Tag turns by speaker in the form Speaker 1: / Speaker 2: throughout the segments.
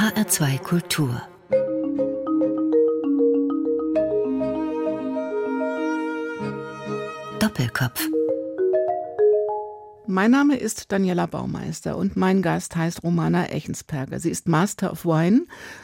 Speaker 1: HR2 Kultur Doppelkopf
Speaker 2: mein Name ist Daniela Baumeister und mein Gast heißt Romana Echensperger. Sie ist Master of Wine,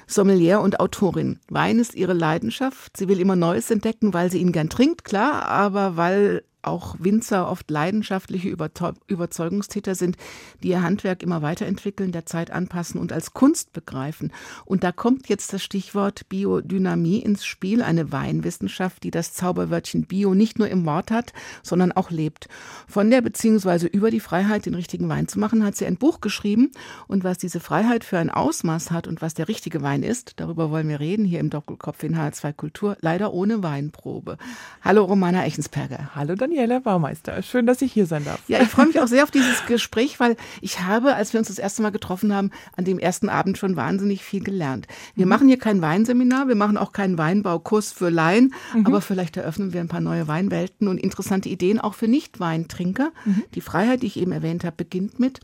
Speaker 2: Sommelier und Autorin. Wein ist ihre Leidenschaft. Sie will immer Neues entdecken, weil sie ihn gern trinkt, klar, aber weil auch Winzer oft leidenschaftliche Überzeugungstäter sind, die ihr Handwerk immer weiterentwickeln, der Zeit anpassen und als Kunst begreifen. Und da kommt jetzt das Stichwort Biodynamie ins Spiel, eine Weinwissenschaft, die das Zauberwörtchen Bio nicht nur im Wort hat, sondern auch lebt. Von der beziehungsweise über die Freiheit, den richtigen Wein zu machen, hat sie ein Buch geschrieben. Und was diese Freiheit für ein Ausmaß hat und was der richtige Wein ist, darüber wollen wir reden hier im Doppelkopf in H2 Kultur, leider ohne Weinprobe. Hallo Romana Echensperger.
Speaker 3: Hallo Daniel. Daniela Baumeister. Schön, dass ich hier sein darf.
Speaker 2: Ja, ich freue mich auch sehr auf dieses Gespräch, weil ich habe, als wir uns das erste Mal getroffen haben, an dem ersten Abend schon wahnsinnig viel gelernt. Wir mhm. machen hier kein Weinseminar, wir machen auch keinen Weinbaukurs für Laien, mhm. aber vielleicht eröffnen wir ein paar neue Weinwelten und interessante Ideen auch für Nicht-Weintrinker. Mhm. Die Freiheit, die ich eben erwähnt habe, beginnt mit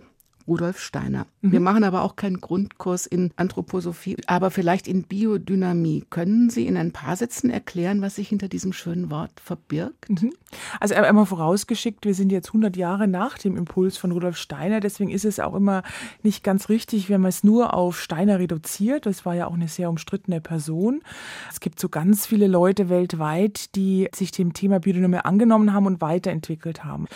Speaker 2: Rudolf Steiner. Mhm. Wir machen aber auch keinen Grundkurs in Anthroposophie, aber vielleicht in Biodynamie. Können Sie in ein paar Sätzen erklären, was sich hinter diesem schönen Wort verbirgt? Mhm.
Speaker 3: Also einmal vorausgeschickt, wir sind jetzt 100 Jahre nach dem Impuls von Rudolf Steiner, deswegen ist es auch immer nicht ganz richtig, wenn man es nur auf Steiner reduziert. Das war ja auch eine sehr umstrittene Person. Es gibt so ganz viele Leute weltweit, die sich dem Thema Biodynamie angenommen haben und weiterentwickelt haben.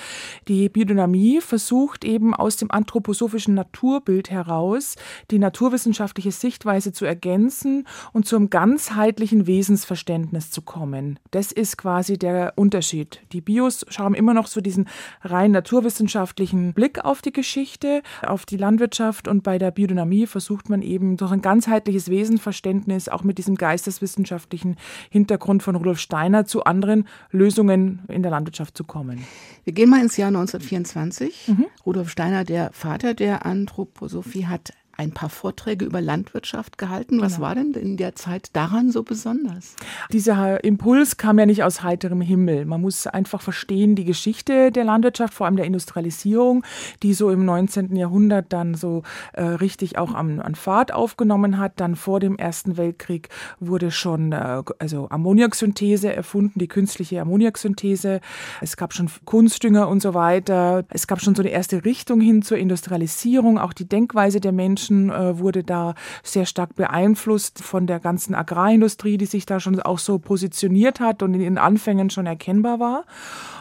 Speaker 3: Die Biodynamie versucht eben aus dem anthroposophischen Naturbild heraus die naturwissenschaftliche Sichtweise zu ergänzen und zum ganzheitlichen Wesensverständnis zu kommen. Das ist quasi der Unterschied. Die Bios schauen immer noch so diesen rein naturwissenschaftlichen Blick auf die Geschichte, auf die Landwirtschaft und bei der Biodynamie versucht man eben durch ein ganzheitliches Wesenverständnis auch mit diesem geisteswissenschaftlichen Hintergrund von Rudolf Steiner zu anderen Lösungen in der Landwirtschaft zu kommen.
Speaker 2: Wir gehen mal ins Jahr 1924. Mhm. Rudolf Steiner, der Vater der Anthroposophie hat ein paar Vorträge über Landwirtschaft gehalten. Was genau. war denn in der Zeit daran so besonders?
Speaker 3: Dieser Impuls kam ja nicht aus heiterem Himmel. Man muss einfach verstehen, die Geschichte der Landwirtschaft, vor allem der Industrialisierung, die so im 19. Jahrhundert dann so äh, richtig auch an, an, Fahrt aufgenommen hat. Dann vor dem Ersten Weltkrieg wurde schon äh, also Ammoniaksynthese erfunden, die künstliche Ammoniaksynthese. Es gab schon Kunstdünger und so weiter. Es gab schon so eine erste Richtung hin zur Industrialisierung, auch die Denkweise der Menschen Menschen äh, wurde da sehr stark beeinflusst von der ganzen Agrarindustrie, die sich da schon auch so positioniert hat und in den Anfängen schon erkennbar war.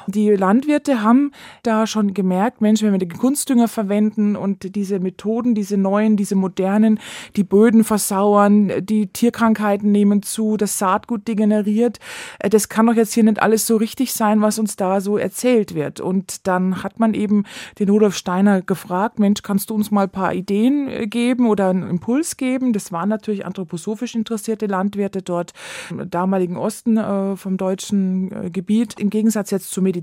Speaker 3: Die Landwirte haben da schon gemerkt, Mensch, wenn wir den Kunstdünger verwenden und diese Methoden, diese neuen, diese modernen, die Böden versauern, die Tierkrankheiten nehmen zu, das Saatgut degeneriert, äh, das kann doch jetzt hier nicht alles so richtig sein, was uns da so erzählt wird. Und dann hat man eben den Rudolf Steiner gefragt, Mensch, kannst du uns mal ein paar Ideen äh, geben oder einen Impuls geben? Das waren natürlich anthroposophisch interessierte Landwirte dort im damaligen Osten äh, vom deutschen Gebiet. Im Gegensatz jetzt zu Medizin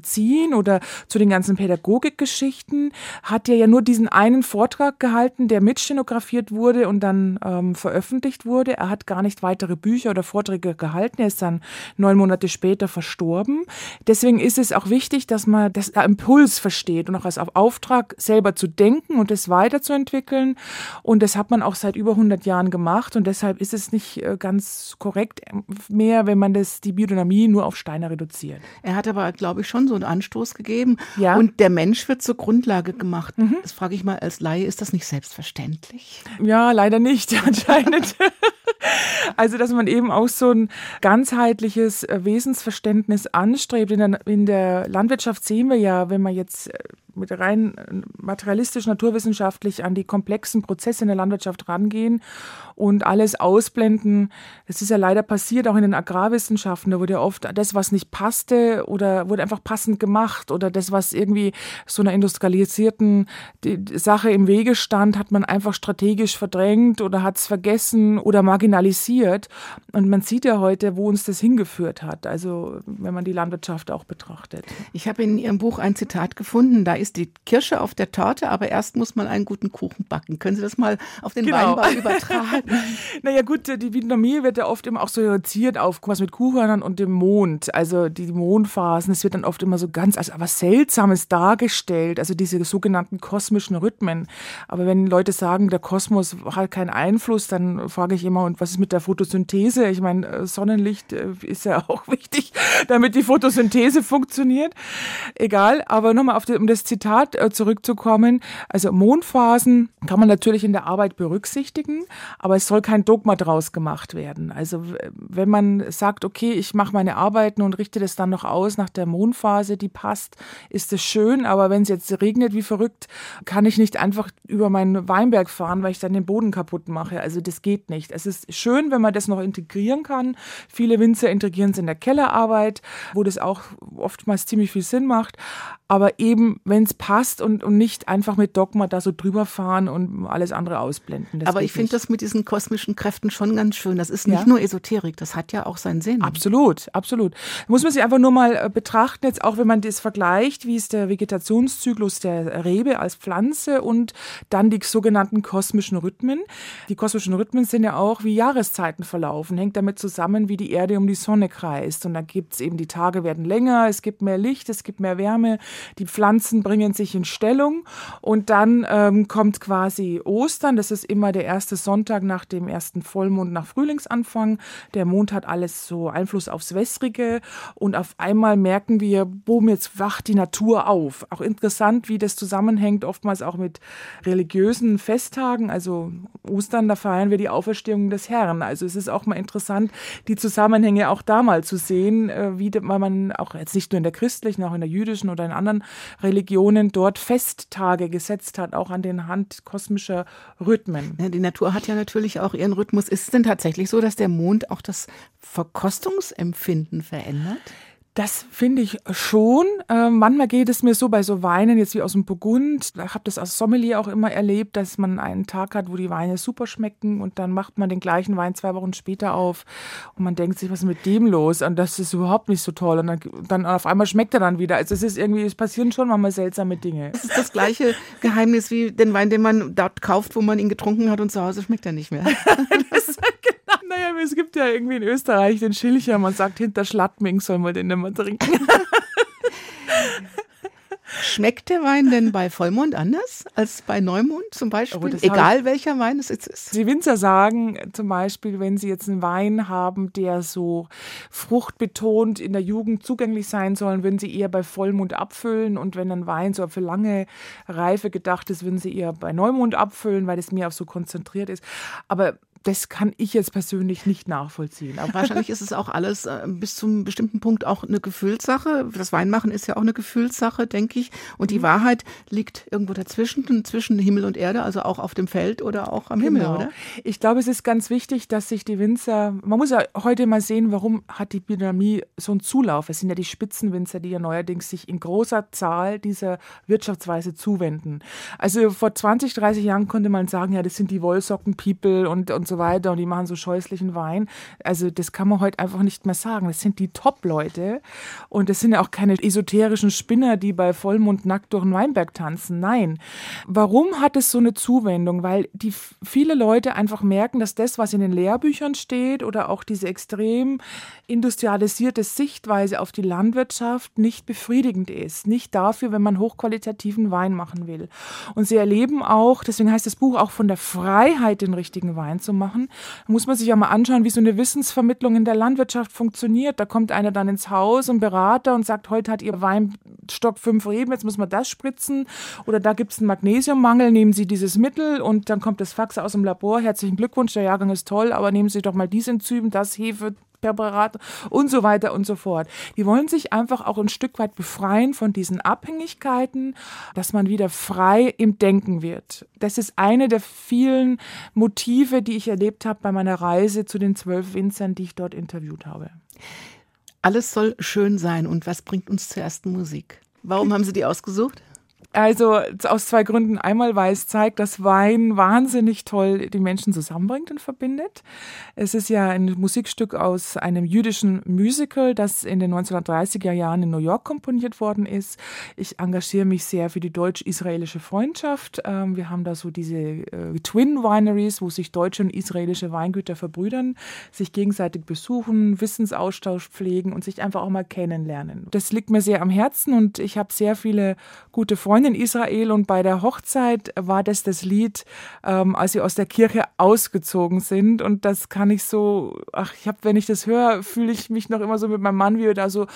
Speaker 3: oder zu den ganzen Pädagogikgeschichten hat er ja nur diesen einen Vortrag gehalten, der mitstenografiert wurde und dann ähm, veröffentlicht wurde. Er hat gar nicht weitere Bücher oder Vorträge gehalten. Er ist dann neun Monate später verstorben. Deswegen ist es auch wichtig, dass man das Impuls versteht und auch als Auftrag selber zu denken und es weiterzuentwickeln. Und das hat man auch seit über 100 Jahren gemacht und deshalb ist es nicht äh, ganz korrekt mehr, wenn man das, die Biodynamie nur auf Steine reduziert.
Speaker 2: Er hat aber, glaube ich, schon schon so einen Anstoß gegeben. Ja. Und der Mensch wird zur Grundlage gemacht. Mhm. Das frage ich mal als Laie, ist das nicht selbstverständlich?
Speaker 3: Ja, leider nicht, anscheinend. also, dass man eben auch so ein ganzheitliches äh, Wesensverständnis anstrebt. In der, in der Landwirtschaft sehen wir ja, wenn man jetzt äh, mit rein äh, materialistisch, naturwissenschaftlich an die komplexen Prozesse in der Landwirtschaft rangehen und alles ausblenden. Das ist ja leider passiert, auch in den Agrarwissenschaften. Da wurde ja oft das, was nicht passte oder wurde einfach passend gemacht oder das, was irgendwie so einer industrialisierten Sache im Wege stand, hat man einfach strategisch verdrängt oder hat es vergessen oder marginalisiert. Und man sieht ja heute, wo uns das hingeführt hat. Also wenn man die Landwirtschaft auch betrachtet.
Speaker 2: Ich habe in Ihrem Buch ein Zitat gefunden, da ist die Kirsche auf der Torte, aber erst muss man einen guten Kuchen backen. Können Sie das mal auf den genau. Weinbau übertragen?
Speaker 3: naja gut, die Vietnamie wird ja oft immer auch so reduziert auf was mit Kuchhörnern und dem Mond, also die Mondphasen. Es wird dann oft immer so ganz als was Seltsames dargestellt, also diese sogenannten kosmischen Rhythmen. Aber wenn Leute sagen, der Kosmos hat keinen Einfluss, dann frage ich immer, und was ist mit der Photosynthese? Ich meine, äh, Sonnenlicht äh, ist ja auch wichtig, damit die Photosynthese funktioniert. Egal, aber nochmal um das Zitat äh, zurückzukommen. Also Mondphasen kann man natürlich in der Arbeit berücksichtigen, aber es soll kein Dogma draus gemacht werden. Also wenn man sagt, okay, ich mache meine Arbeiten und richte das dann noch aus nach der Mondphase, die passt, ist es schön, aber wenn es jetzt regnet wie verrückt, kann ich nicht einfach über meinen Weinberg fahren, weil ich dann den Boden kaputt mache. Also das geht nicht. Es ist schön, wenn man das noch integrieren kann. Viele Winzer integrieren es in der Kellerarbeit, wo das auch oftmals ziemlich viel Sinn macht aber eben, wenn es passt und, und nicht einfach mit Dogma da so drüber fahren und alles andere ausblenden.
Speaker 2: Das aber ich finde das mit diesen kosmischen Kräften schon ganz schön. Das ist nicht ja? nur Esoterik, das hat ja auch seinen Sinn.
Speaker 3: Absolut, absolut. Muss man sich einfach nur mal äh, betrachten, jetzt auch wenn man das vergleicht, wie ist der Vegetationszyklus der Rebe als Pflanze und dann die sogenannten kosmischen Rhythmen. Die kosmischen Rhythmen sind ja auch, wie Jahreszeiten verlaufen, hängt damit zusammen, wie die Erde um die Sonne kreist. Und da gibt es eben, die Tage werden länger, es gibt mehr Licht, es gibt mehr Wärme, die Pflanzen bringen sich in Stellung und dann ähm, kommt quasi Ostern. Das ist immer der erste Sonntag nach dem ersten Vollmond nach Frühlingsanfang. Der Mond hat alles so Einfluss aufs Wässrige und auf einmal merken wir, boom, jetzt wacht die Natur auf. Auch interessant, wie das zusammenhängt, oftmals auch mit religiösen Festtagen. Also Ostern, da feiern wir die Auferstehung des Herrn. Also es ist auch mal interessant, die Zusammenhänge auch da mal zu sehen, äh, wie man auch jetzt nicht nur in der christlichen, auch in der jüdischen oder in anderen anderen Religionen dort Festtage gesetzt hat, auch an den Hand kosmischer Rhythmen.
Speaker 2: Ja, die Natur hat ja natürlich auch ihren Rhythmus. Ist es denn tatsächlich so, dass der Mond auch das Verkostungsempfinden verändert?
Speaker 3: Das finde ich schon. Äh, manchmal geht es mir so bei so Weinen, jetzt wie aus dem Burgund. Ich habe das als Sommelier auch immer erlebt, dass man einen Tag hat, wo die Weine super schmecken und dann macht man den gleichen Wein zwei Wochen später auf und man denkt sich, was ist mit dem los? Und das ist überhaupt nicht so toll. Und dann, dann auf einmal schmeckt er dann wieder. Also es ist irgendwie, es passieren schon manchmal seltsame Dinge.
Speaker 2: Das ist das gleiche Geheimnis wie den Wein, den man dort kauft, wo man ihn getrunken hat und zu Hause schmeckt er nicht mehr.
Speaker 3: das naja, es gibt ja irgendwie in Österreich den Schilcher, man sagt, hinter Schlattming soll man den nicht mehr trinken.
Speaker 2: Schmeckt der Wein denn bei Vollmond anders als bei Neumond zum Beispiel? Oh, Egal welcher Wein es jetzt ist.
Speaker 3: Die Winzer sagen zum Beispiel, wenn sie jetzt einen Wein haben, der so fruchtbetont in der Jugend zugänglich sein soll, würden sie eher bei Vollmond abfüllen. Und wenn ein Wein so für lange Reife gedacht ist, würden sie eher bei Neumond abfüllen, weil es mehr auf so konzentriert ist. Aber das kann ich jetzt persönlich nicht nachvollziehen.
Speaker 2: Aber wahrscheinlich ist es auch alles äh, bis zu einem bestimmten Punkt auch eine Gefühlssache. Das Weinmachen ist ja auch eine Gefühlssache, denke ich. Und die mhm. Wahrheit liegt irgendwo dazwischen, zwischen Himmel und Erde, also auch auf dem Feld oder auch am genau. Himmel, oder?
Speaker 3: Ich glaube, es ist ganz wichtig, dass sich die Winzer, man muss ja heute mal sehen, warum hat die Biodynamie so einen Zulauf? Es sind ja die Spitzenwinzer, die ja neuerdings sich in großer Zahl dieser Wirtschaftsweise zuwenden. Also vor 20, 30 Jahren konnte man sagen, ja, das sind die Wollsocken-People und, und so weiter und die machen so scheußlichen Wein. Also das kann man heute einfach nicht mehr sagen. Das sind die Top-Leute und das sind ja auch keine esoterischen Spinner, die bei Vollmond nackt durch den Weinberg tanzen. Nein. Warum hat es so eine Zuwendung? Weil die viele Leute einfach merken, dass das, was in den Lehrbüchern steht oder auch diese extrem industrialisierte Sichtweise auf die Landwirtschaft nicht befriedigend ist. Nicht dafür, wenn man hochqualitativen Wein machen will. Und sie erleben auch, deswegen heißt das Buch auch von der Freiheit, den richtigen Wein zu machen machen, muss man sich ja mal anschauen, wie so eine Wissensvermittlung in der Landwirtschaft funktioniert. Da kommt einer dann ins Haus, ein Berater und sagt, heute hat Ihr Weinstock fünf Reben, jetzt muss man das spritzen. Oder da gibt es einen Magnesiummangel, nehmen Sie dieses Mittel und dann kommt das Fax aus dem Labor. Herzlichen Glückwunsch, der Jahrgang ist toll, aber nehmen Sie doch mal dieses Enzym, das Hefe, Präparat und so weiter und so fort. Die wollen sich einfach auch ein Stück weit befreien von diesen Abhängigkeiten, dass man wieder frei im Denken wird. Das ist eine der vielen Motive, die ich erlebt habe bei meiner Reise zu den zwölf Winzern, die ich dort interviewt habe.
Speaker 2: Alles soll schön sein. Und was bringt uns zur ersten Musik? Warum haben Sie die ausgesucht?
Speaker 3: Also aus zwei Gründen. Einmal, weil es zeigt, dass Wein wahnsinnig toll die Menschen zusammenbringt und verbindet. Es ist ja ein Musikstück aus einem jüdischen Musical, das in den 1930er Jahren in New York komponiert worden ist. Ich engagiere mich sehr für die deutsch-israelische Freundschaft. Ähm, wir haben da so diese äh, Twin Wineries, wo sich deutsche und israelische Weingüter verbrüdern, sich gegenseitig besuchen, Wissensaustausch pflegen und sich einfach auch mal kennenlernen. Das liegt mir sehr am Herzen und ich habe sehr viele gute Freunde in Israel und bei der Hochzeit war das das Lied, ähm, als sie aus der Kirche ausgezogen sind und das kann ich so, ach, ich habe, wenn ich das höre, fühle ich mich noch immer so mit meinem Mann, wie wir da so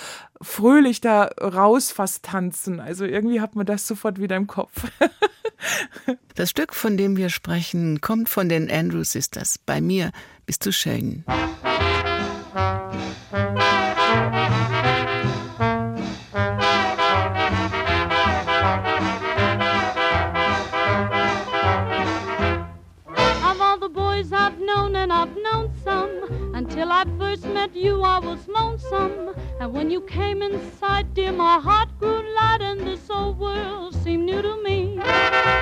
Speaker 3: fröhlich da raus fast tanzen. Also irgendwie hat man das sofort wieder im Kopf.
Speaker 2: das Stück, von dem wir sprechen, kommt von den Andrew Sisters. Bei mir bist du schön.
Speaker 4: Till I first met you, I was lonesome. And when you came inside, dear, my heart grew light, and this old world seemed new to me.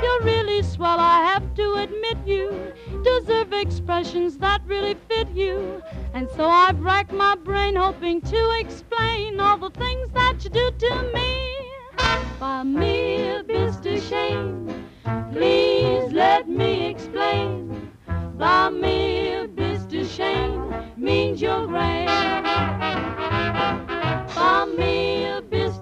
Speaker 4: You're really swell, I have to admit you deserve expressions that really fit you. And so I've racked my brain hoping to explain all the things that you do to me. By me, Mr. Shane, please let me explain. By me, Mr. Shane means you're grand. For me, a bit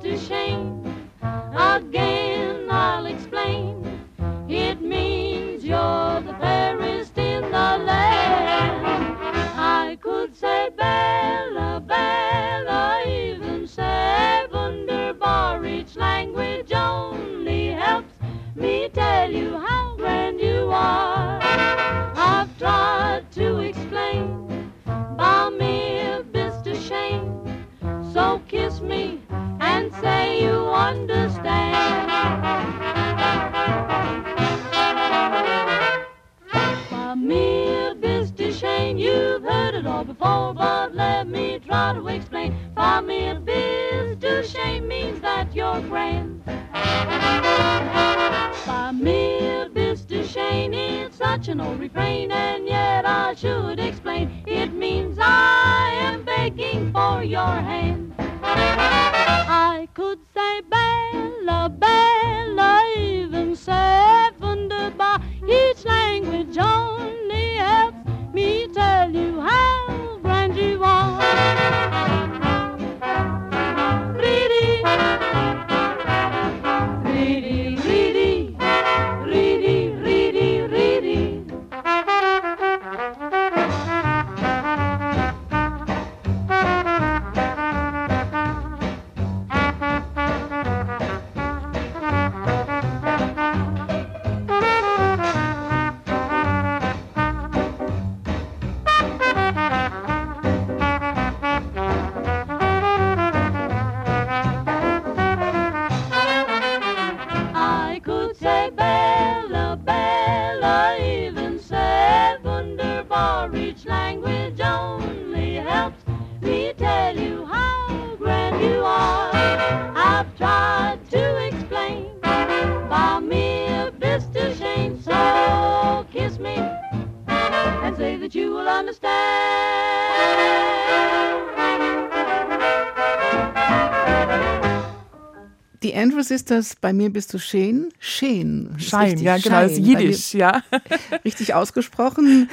Speaker 2: ist das, bei mir bist du schön. Schön.
Speaker 3: Schein, ja, genau, Schein. ist Jiddisch, ja.
Speaker 2: richtig ausgesprochen.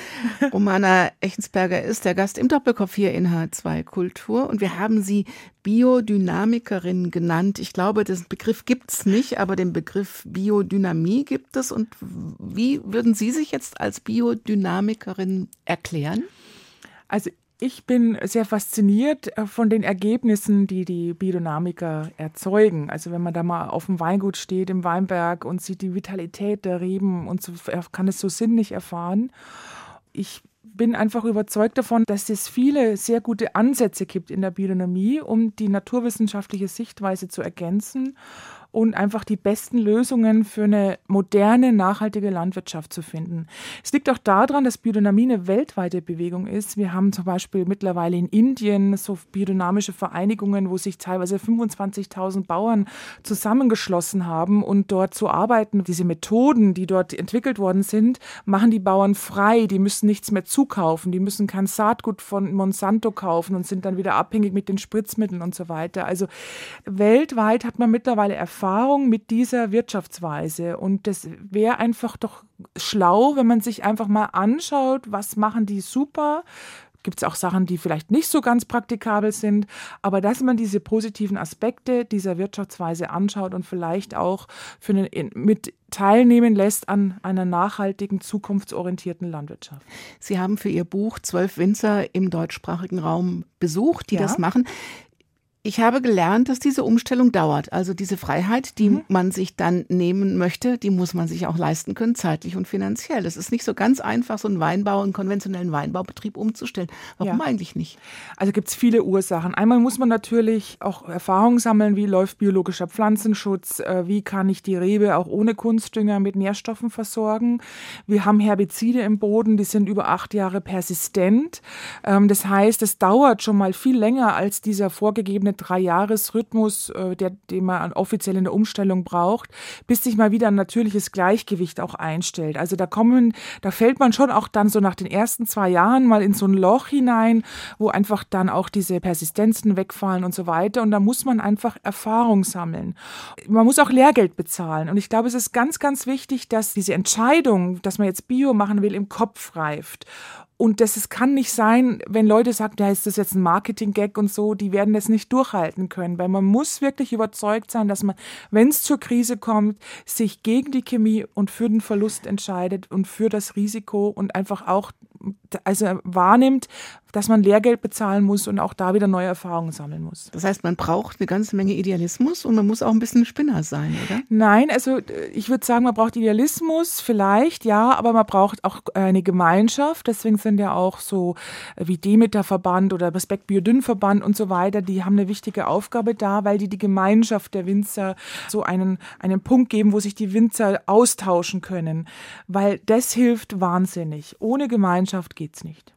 Speaker 2: Romana Echensberger ist der Gast im Doppelkopf hier in H2 Kultur und wir haben sie Biodynamikerin genannt. Ich glaube, den Begriff gibt es nicht, aber den Begriff Biodynamie gibt es. Und wie würden Sie sich jetzt als Biodynamikerin erklären?
Speaker 3: Also ich bin sehr fasziniert äh, von den Ergebnissen, die die Biodynamiker erzeugen. Also wenn man da mal auf dem Weingut steht, im Weinberg und sieht die Vitalität der Reben und so, kann es so sinnlich erfahren. Ich bin einfach überzeugt davon, dass es viele sehr gute Ansätze gibt in der Biodynamie, um die naturwissenschaftliche Sichtweise zu ergänzen und einfach die besten Lösungen für eine moderne, nachhaltige Landwirtschaft zu finden. Es liegt auch daran, dass Biodynamie eine weltweite Bewegung ist. Wir haben zum Beispiel mittlerweile in Indien so biodynamische Vereinigungen, wo sich teilweise 25.000 Bauern zusammengeschlossen haben und dort zu arbeiten. Diese Methoden, die dort entwickelt worden sind, machen die Bauern frei. Die müssen nichts mehr zukaufen. Die müssen kein Saatgut von Monsanto kaufen und sind dann wieder abhängig mit den Spritzmitteln und so weiter. Also weltweit hat man mittlerweile Erfahrung mit dieser Wirtschaftsweise und das wäre einfach doch schlau, wenn man sich einfach mal anschaut, was machen die super, gibt es auch Sachen, die vielleicht nicht so ganz praktikabel sind, aber dass man diese positiven Aspekte dieser Wirtschaftsweise anschaut und vielleicht auch für eine, mit teilnehmen lässt an einer nachhaltigen, zukunftsorientierten Landwirtschaft.
Speaker 2: Sie haben für Ihr Buch zwölf Winzer im deutschsprachigen Raum besucht, die ja. das machen. Ich habe gelernt, dass diese Umstellung dauert. Also diese Freiheit, die mhm. man sich dann nehmen möchte, die muss man sich auch leisten können, zeitlich und finanziell. Es ist nicht so ganz einfach, so einen Weinbau, einen konventionellen Weinbaubetrieb umzustellen. Warum ja. eigentlich nicht?
Speaker 3: Also gibt es viele Ursachen. Einmal muss man natürlich auch Erfahrung sammeln, wie läuft biologischer Pflanzenschutz, äh, wie kann ich die Rebe auch ohne Kunstdünger mit Nährstoffen versorgen. Wir haben Herbizide im Boden, die sind über acht Jahre persistent. Ähm, das heißt, es dauert schon mal viel länger als dieser vorgegebene Dreijahresrhythmus, äh, der, den man offiziell in der Umstellung braucht, bis sich mal wieder ein natürliches Gleichgewicht auch einstellt. Also da kommen, da fällt man schon auch dann so nach den ersten zwei Jahren mal in so ein Loch hinein, wo einfach dann auch diese Persistenzen wegfallen und so weiter. Und da muss man einfach Erfahrung sammeln. Man muss auch Lehrgeld bezahlen. Und ich glaube, es ist ganz, ganz wichtig, dass diese Entscheidung, dass man jetzt Bio machen will, im Kopf reift. Und das es kann nicht sein, wenn Leute sagen, ja, ist das jetzt ein Marketing-Gag und so, die werden das nicht durchhalten können, weil man muss wirklich überzeugt sein, dass man, wenn es zur Krise kommt, sich gegen die Chemie und für den Verlust entscheidet und für das Risiko und einfach auch also wahrnimmt, dass man Lehrgeld bezahlen muss und auch da wieder neue Erfahrungen sammeln muss.
Speaker 2: Das heißt, man braucht eine ganze Menge Idealismus und man muss auch ein bisschen Spinner sein, oder?
Speaker 3: Nein, also ich würde sagen, man braucht Idealismus vielleicht, ja, aber man braucht auch eine Gemeinschaft. Deswegen sind ja auch so wie Demeter-Verband oder Respekt Biodünn-Verband und so weiter, die haben eine wichtige Aufgabe da, weil die die Gemeinschaft der Winzer so einen, einen Punkt geben, wo sich die Winzer austauschen können. Weil das hilft wahnsinnig. Ohne Gemeinschaft geht's nicht.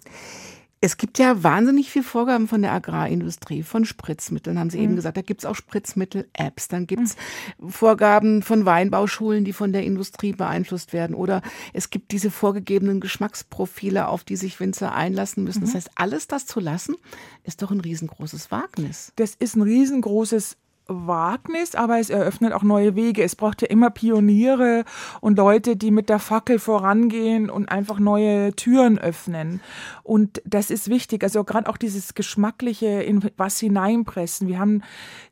Speaker 2: Es gibt ja wahnsinnig viele Vorgaben von der Agrarindustrie, von Spritzmitteln, haben Sie mhm. eben gesagt. Da gibt es auch Spritzmittel-Apps. Dann gibt es mhm. Vorgaben von Weinbauschulen, die von der Industrie beeinflusst werden. Oder es gibt diese vorgegebenen Geschmacksprofile, auf die sich Winzer einlassen müssen. Mhm. Das heißt, alles das zu lassen, ist doch ein riesengroßes Wagnis.
Speaker 3: Das ist ein riesengroßes Wagnis, aber es eröffnet auch neue Wege. Es braucht ja immer Pioniere und Leute, die mit der Fackel vorangehen und einfach neue Türen öffnen. Und das ist wichtig. Also gerade auch dieses geschmackliche in was hineinpressen. Wir haben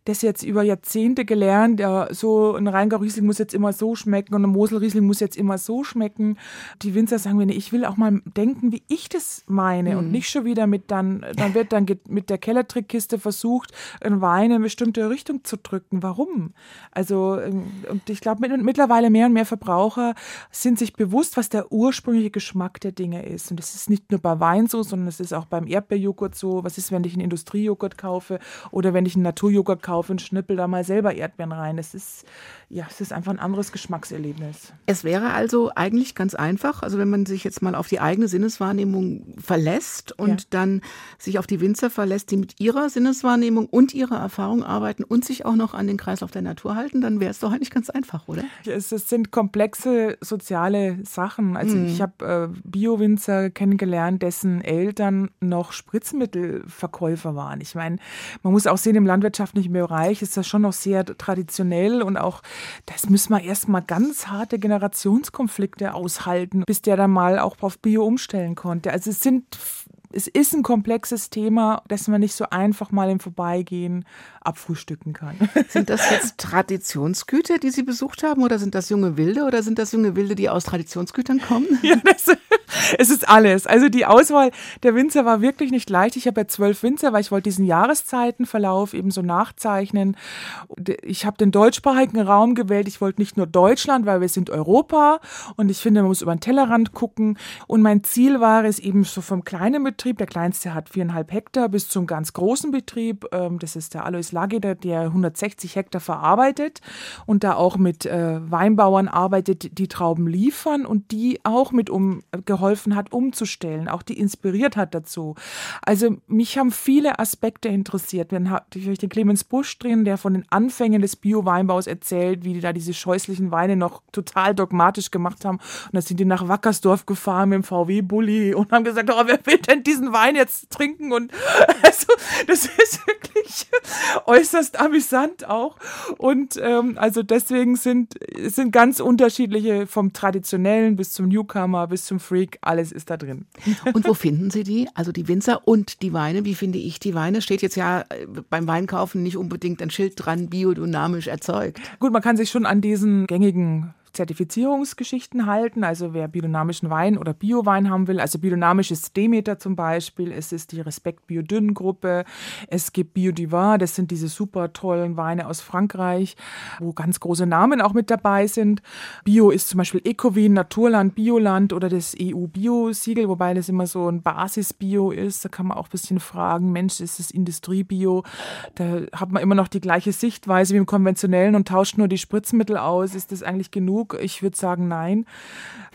Speaker 3: das jetzt über Jahrzehnte gelernt. Ja, so ein Rheingau Riesling muss jetzt immer so schmecken und ein Mosel Riesling muss jetzt immer so schmecken. Die Winzer sagen mir, ich will auch mal denken, wie ich das meine mhm. und nicht schon wieder mit dann, dann wird dann mit der Kellertrickkiste versucht, ein Wein in eine bestimmte Richtung zu drücken. Warum? Also, ähm, und ich glaube, mittlerweile mehr und mehr Verbraucher sind sich bewusst, was der ursprüngliche Geschmack der Dinge ist. Und das ist nicht nur bei Wein so, sondern es ist auch beim Erdbeerjoghurt so. Was ist, wenn ich einen Industriejoghurt kaufe oder wenn ich einen Naturjoghurt kaufe und schnippel da mal selber Erdbeeren rein? Es ist, ja, es ist einfach ein anderes Geschmackserlebnis.
Speaker 2: Es wäre also eigentlich ganz einfach, also wenn man sich jetzt mal auf die eigene Sinneswahrnehmung verlässt und ja. dann sich auf die Winzer verlässt, die mit ihrer Sinneswahrnehmung und ihrer Erfahrung arbeiten und sich auch noch an den Kreislauf der Natur halten, dann wäre es doch eigentlich ganz einfach, oder?
Speaker 3: Es, es sind komplexe soziale Sachen. Also hm. ich habe äh, Bio-Winzer kennengelernt, dessen Eltern noch Spritzmittelverkäufer waren. Ich meine, man muss auch sehen, im landwirtschaftlichen Bereich ist das schon noch sehr traditionell und auch, das müssen wir erstmal ganz harte Generationskonflikte aushalten, bis der dann mal auch auf Bio umstellen konnte. Also es sind es ist ein komplexes Thema, das man nicht so einfach mal im Vorbeigehen abfrühstücken kann.
Speaker 2: Sind das jetzt Traditionsgüter, die Sie besucht haben, oder sind das junge Wilde, oder sind das junge Wilde, die aus Traditionsgütern kommen?
Speaker 3: Ja, das, Es ist alles. Also die Auswahl der Winzer war wirklich nicht leicht. Ich habe ja zwölf Winzer, weil ich wollte diesen Jahreszeitenverlauf eben so nachzeichnen. Ich habe den deutschsprachigen Raum gewählt. Ich wollte nicht nur Deutschland, weil wir sind Europa und ich finde, man muss über den Tellerrand gucken. Und mein Ziel war es eben so vom kleinen Betrieb, der kleinste hat viereinhalb Hektar, bis zum ganz großen Betrieb. Ähm, das ist der Alois Lageder, der 160 Hektar verarbeitet und da auch mit äh, Weinbauern arbeitet, die Trauben liefern und die auch mit um geholfen hat, umzustellen, auch die inspiriert hat dazu. Also mich haben viele Aspekte interessiert. Wir haben den Clemens Busch drin, der von den Anfängen des Bio-Weinbaus erzählt, wie die da diese scheußlichen Weine noch total dogmatisch gemacht haben. Und dann sind die nach Wackersdorf gefahren mit dem VW-Bully und haben gesagt, oh, wer will denn diesen Wein jetzt trinken? Und also, das ist wirklich äußerst amüsant auch. Und ähm, also deswegen sind, sind ganz unterschiedliche vom Traditionellen bis zum Newcomer bis zum Freak alles ist da drin.
Speaker 2: Und wo finden Sie die? Also die Winzer und die Weine. Wie finde ich die Weine? Steht jetzt ja äh, beim Weinkaufen nicht unbedingt ein Schild dran, biodynamisch erzeugt.
Speaker 3: Gut, man kann sich schon an diesen gängigen Zertifizierungsgeschichten halten. Also wer biodynamischen Wein oder Biowein haben will, also biodynamisch ist Demeter zum Beispiel, es ist die Respekt Biodünn Gruppe, es gibt Biodivin, das sind diese super tollen Weine aus Frankreich, wo ganz große Namen auch mit dabei sind. Bio ist zum Beispiel Ecovin, Naturland, Bioland oder das EU-Bio-Siegel, wobei das immer so ein Basis-Bio ist. Da kann man auch ein bisschen fragen, Mensch, ist es Industrie-Bio? Da hat man immer noch die gleiche Sichtweise wie im konventionellen und tauscht nur die Spritzmittel aus. Ist das eigentlich genug? Genug? Ich würde sagen, nein.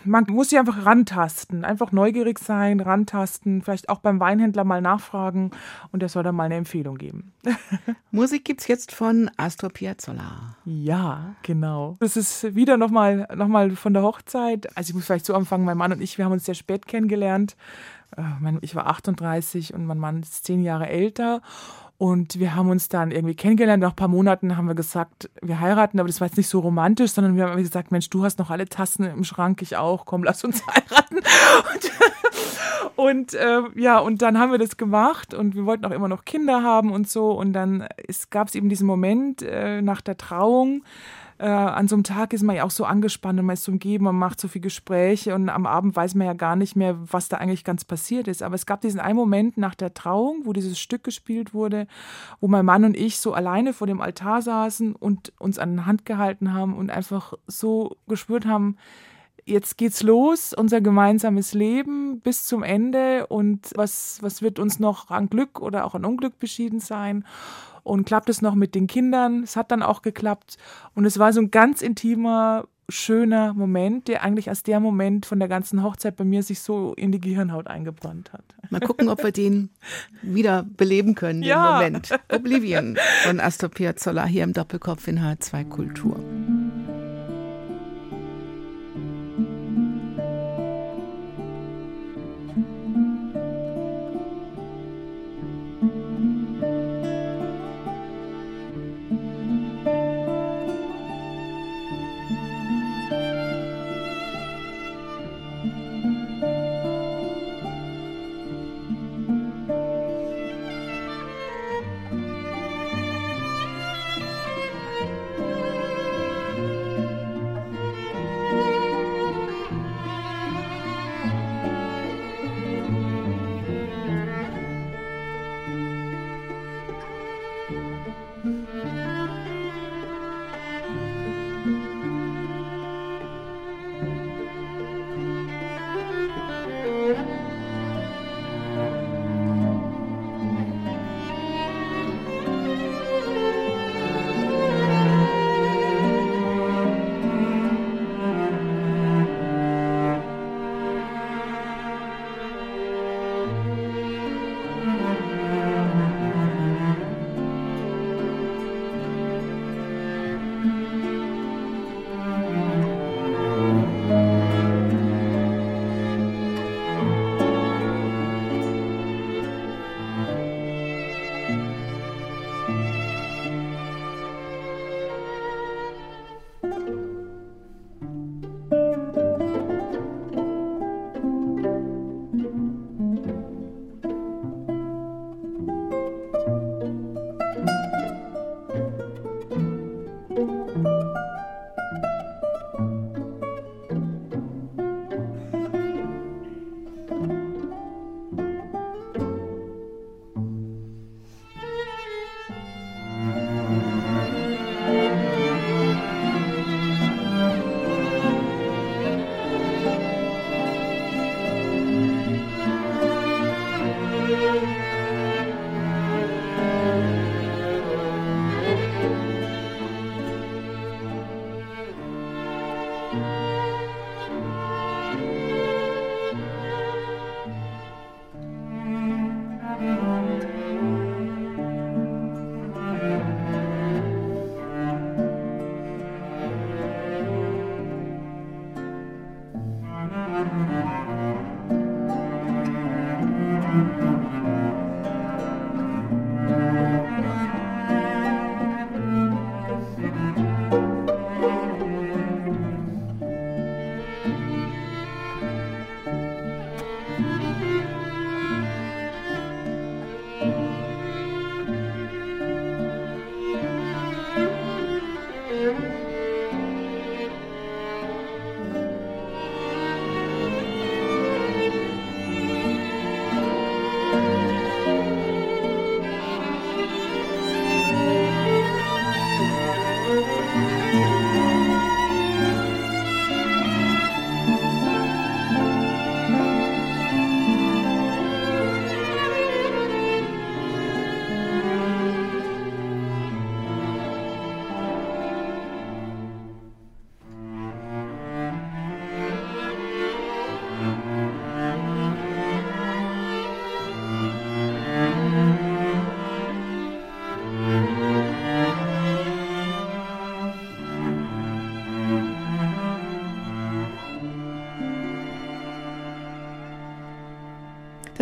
Speaker 3: Man muss sich einfach rantasten, einfach neugierig sein, rantasten, vielleicht auch beim Weinhändler mal nachfragen und der soll dann mal eine Empfehlung geben.
Speaker 2: Musik gibt es jetzt von Astor Piazzolla.
Speaker 3: Ja, genau. Das ist wieder nochmal noch mal von der Hochzeit. Also ich muss vielleicht so anfangen, mein Mann und ich, wir haben uns sehr spät kennengelernt. Äh, ich war 38 und mein Mann ist zehn Jahre älter. Und wir haben uns dann irgendwie kennengelernt. Nach ein paar Monaten haben wir gesagt, wir heiraten, aber das war jetzt nicht so romantisch, sondern wir haben gesagt, Mensch, du hast noch alle Tassen im Schrank, ich auch, komm, lass uns heiraten. Und, und äh, ja, und dann haben wir das gemacht und wir wollten auch immer noch Kinder haben und so. Und dann gab es eben diesen Moment äh, nach der Trauung, äh, an so einem Tag ist man ja auch so angespannt und man ist so umgeben, man macht so viele Gespräche und am Abend weiß man ja gar nicht mehr, was da eigentlich ganz passiert ist. Aber es gab diesen einen Moment nach der Trauung, wo dieses Stück gespielt wurde, wo mein Mann und ich so alleine vor dem Altar saßen und uns an die Hand gehalten haben und einfach so gespürt haben, jetzt geht's los, unser gemeinsames Leben bis zum Ende und was, was wird uns noch an Glück oder auch an Unglück beschieden sein und klappt es noch mit den Kindern? Es hat dann auch geklappt und es war so ein ganz intimer, schöner Moment, der eigentlich als der Moment von der ganzen Hochzeit bei mir sich so in die Gehirnhaut eingebrannt hat.
Speaker 2: Mal gucken, ob wir den wieder beleben können, den ja. Moment. Oblivion von Astor Piazzolla hier im Doppelkopf in H2 Kultur.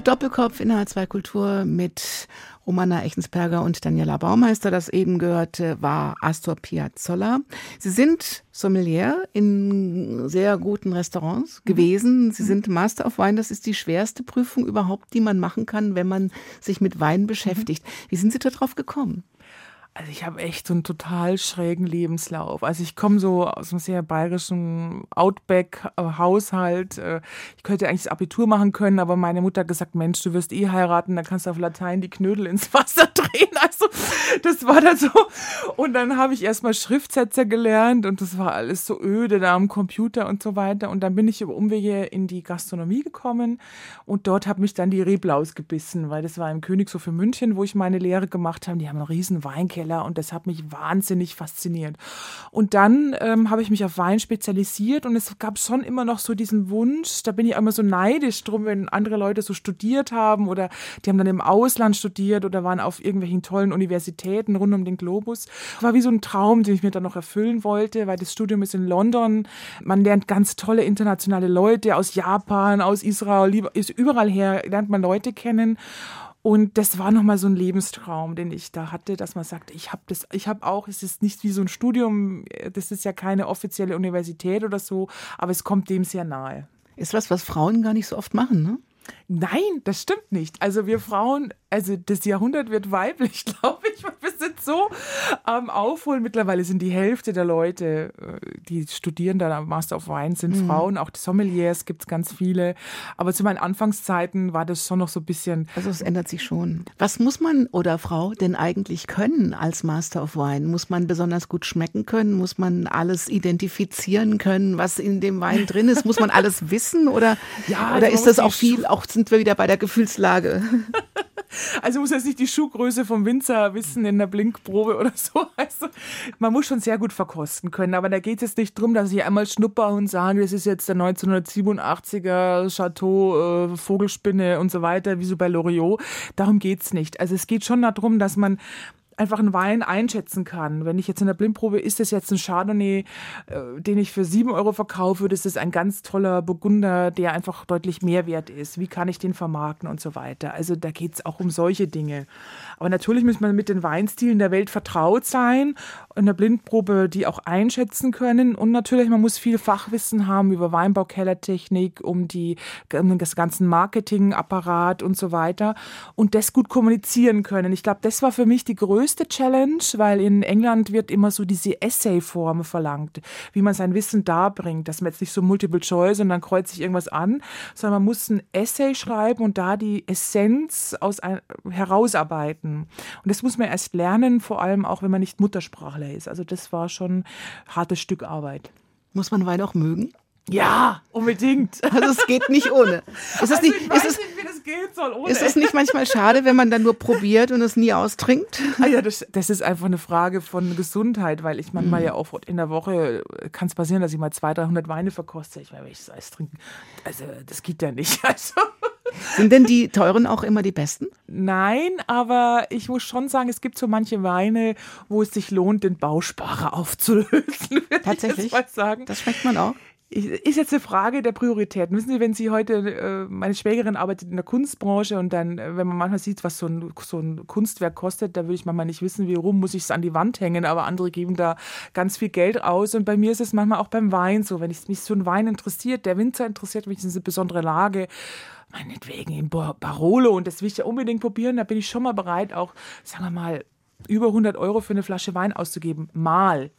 Speaker 2: Doppelkopf in H2 Kultur mit Romana Echensperger und Daniela Baumeister. Das eben gehörte war Astor Piazzolla. Sie sind Sommelier in sehr guten Restaurants mhm. gewesen. Sie mhm. sind Master of Wine. Das ist die schwerste Prüfung überhaupt, die man machen kann, wenn man sich mit Wein beschäftigt. Wie sind Sie darauf gekommen?
Speaker 3: Also ich habe echt so einen total schrägen Lebenslauf. Also ich komme so aus einem sehr bayerischen Outback-Haushalt. Äh, ich könnte eigentlich das Abitur machen können, aber meine Mutter hat gesagt, Mensch, du wirst eh heiraten, dann kannst du auf Latein die Knödel ins Wasser drehen. Also das war dann so. Und dann habe ich erstmal Schriftsätze gelernt und das war alles so öde da am Computer und so weiter. Und dann bin ich über Umwege in die Gastronomie gekommen und dort hat mich dann die Reblaus gebissen, weil das war im Königshof in München, wo ich meine Lehre gemacht habe. Die haben einen riesen Weinkeller Keller und das hat mich wahnsinnig fasziniert. Und dann ähm, habe ich mich auf Wein spezialisiert und es gab schon immer noch so diesen Wunsch, da bin ich immer so neidisch drum, wenn andere Leute so studiert haben oder die haben dann im Ausland studiert oder waren auf irgendwelchen tollen Universitäten rund um den Globus. War wie so ein Traum, den ich mir dann noch erfüllen wollte, weil das Studium ist in London. Man lernt ganz tolle internationale Leute aus Japan, aus Israel, überall her, lernt man Leute kennen. Und das war nochmal so ein Lebenstraum, den ich da hatte, dass man sagt, ich habe das, ich habe auch, es ist nicht wie so ein Studium, das ist ja keine offizielle Universität oder so, aber es kommt dem sehr nahe.
Speaker 2: Ist was, was Frauen gar nicht so oft machen, ne?
Speaker 3: Nein, das stimmt nicht. Also wir Frauen, also das Jahrhundert wird weiblich, glaube ich. Wir sind so am Aufholen. Mittlerweile sind die Hälfte der Leute, äh, die studieren dann am Master of Wine, sind mhm. Frauen. Auch die Sommeliers gibt es ganz viele. Aber zu meinen Anfangszeiten war das schon noch so ein bisschen.
Speaker 2: Also es ändert sich schon. Was muss man oder Frau denn eigentlich können als Master of Wine? Muss man besonders gut schmecken können? Muss man alles identifizieren können, was in dem Wein drin ist? Muss man alles wissen? Oder, ja, oder ist das auch viel auch sind wir wieder bei der Gefühlslage.
Speaker 3: Also muss jetzt nicht die Schuhgröße vom Winzer wissen in der Blinkprobe oder so. Also man muss schon sehr gut verkosten können. Aber da geht es jetzt nicht darum, dass ich einmal schnupper und sage, das ist jetzt der 1987er Chateau, äh, Vogelspinne und so weiter, wie so bei Loriot. Darum geht es nicht. Also es geht schon darum, dass man einfach einen Wein einschätzen kann. Wenn ich jetzt in der Blindprobe, ist das jetzt ein Chardonnay, äh, den ich für sieben Euro verkaufe, das ist ein ganz toller Burgunder, der einfach deutlich mehr wert ist. Wie kann ich den vermarkten und so weiter. Also da geht es auch um solche Dinge. Aber natürlich muss man mit den Weinstilen der Welt vertraut sein, in der Blindprobe die auch einschätzen können. Und natürlich, man muss viel Fachwissen haben über Weinbaukellertechnik, um die, um das ganzen Marketingapparat und so weiter. Und das gut kommunizieren können. Ich glaube, das war für mich die größte Challenge, weil in England wird immer so diese Essay-Form verlangt, wie man sein Wissen darbringt, dass man jetzt nicht so Multiple Choice und dann kreuzt sich irgendwas an, sondern man muss ein Essay schreiben und da die Essenz aus ein, herausarbeiten. Und das muss man erst lernen, vor allem auch, wenn man nicht Muttersprachler ist. Also das war schon ein hartes Stück Arbeit.
Speaker 2: Muss man Wein auch mögen?
Speaker 3: Ja, unbedingt.
Speaker 2: Also es geht nicht ohne. Ist
Speaker 3: also
Speaker 2: nicht,
Speaker 3: ich weiß ist es, nicht, wie das gehen soll ohne.
Speaker 2: Ist es nicht manchmal schade, wenn man dann nur probiert und es nie austrinkt?
Speaker 3: Ah ja, das, das ist einfach eine Frage von Gesundheit, weil ich manchmal mhm. ja auch in der Woche kann es passieren, dass ich mal 200, 300 Weine verkoste. Ich meine, wenn ich das Eis trinken, also das geht ja nicht. Also.
Speaker 2: Sind denn die teuren auch immer die besten?
Speaker 3: Nein, aber ich muss schon sagen, es gibt so manche Weine, wo es sich lohnt, den Bausparer aufzulösen.
Speaker 2: Tatsächlich? Das schmeckt man auch
Speaker 3: ist jetzt eine Frage der Prioritäten. Wissen Sie, wenn Sie heute, äh, meine Schwägerin arbeitet in der Kunstbranche und dann, äh, wenn man manchmal sieht, was so ein, so ein Kunstwerk kostet, da würde ich manchmal nicht wissen, wie rum muss ich es an die Wand hängen, aber andere geben da ganz viel Geld aus. Und bei mir ist es manchmal auch beim Wein so, wenn ich, mich so ein Wein interessiert, der Winzer interessiert mich, diese besondere Lage, meinetwegen in Barolo und das will ich ja unbedingt probieren, da bin ich schon mal bereit, auch, sagen wir mal, über 100 Euro für eine Flasche Wein auszugeben. Mal